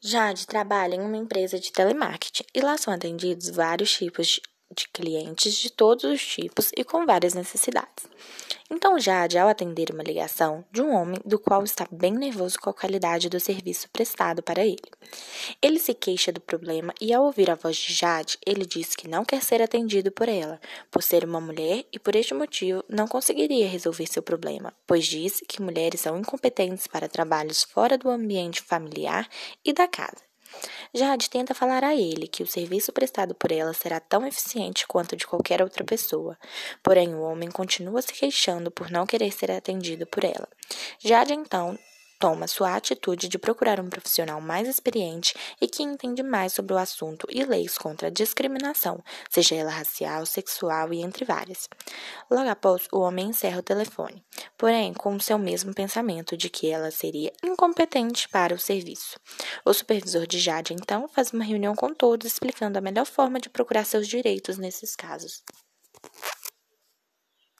Jade trabalha em uma empresa de telemarketing e lá são atendidos vários tipos de clientes de todos os tipos e com várias necessidades. Então, Jade, ao atender uma ligação de um homem do qual está bem nervoso com a qualidade do serviço prestado para ele. Ele se queixa do problema e, ao ouvir a voz de Jade, ele diz que não quer ser atendido por ela, por ser uma mulher e, por este motivo, não conseguiria resolver seu problema, pois diz que mulheres são incompetentes para trabalhos fora do ambiente familiar e da casa. Jade tenta falar a ele que o serviço prestado por ela será tão eficiente quanto de qualquer outra pessoa. Porém, o homem continua se queixando por não querer ser atendido por ela. Jade então toma sua atitude de procurar um profissional mais experiente e que entende mais sobre o assunto e leis contra a discriminação, seja ela racial, sexual e entre várias. Logo após, o homem encerra o telefone, porém com seu mesmo pensamento de que ela seria incompetente para o serviço. O supervisor de Jade então faz uma reunião com todos explicando a melhor forma de procurar seus direitos nesses casos.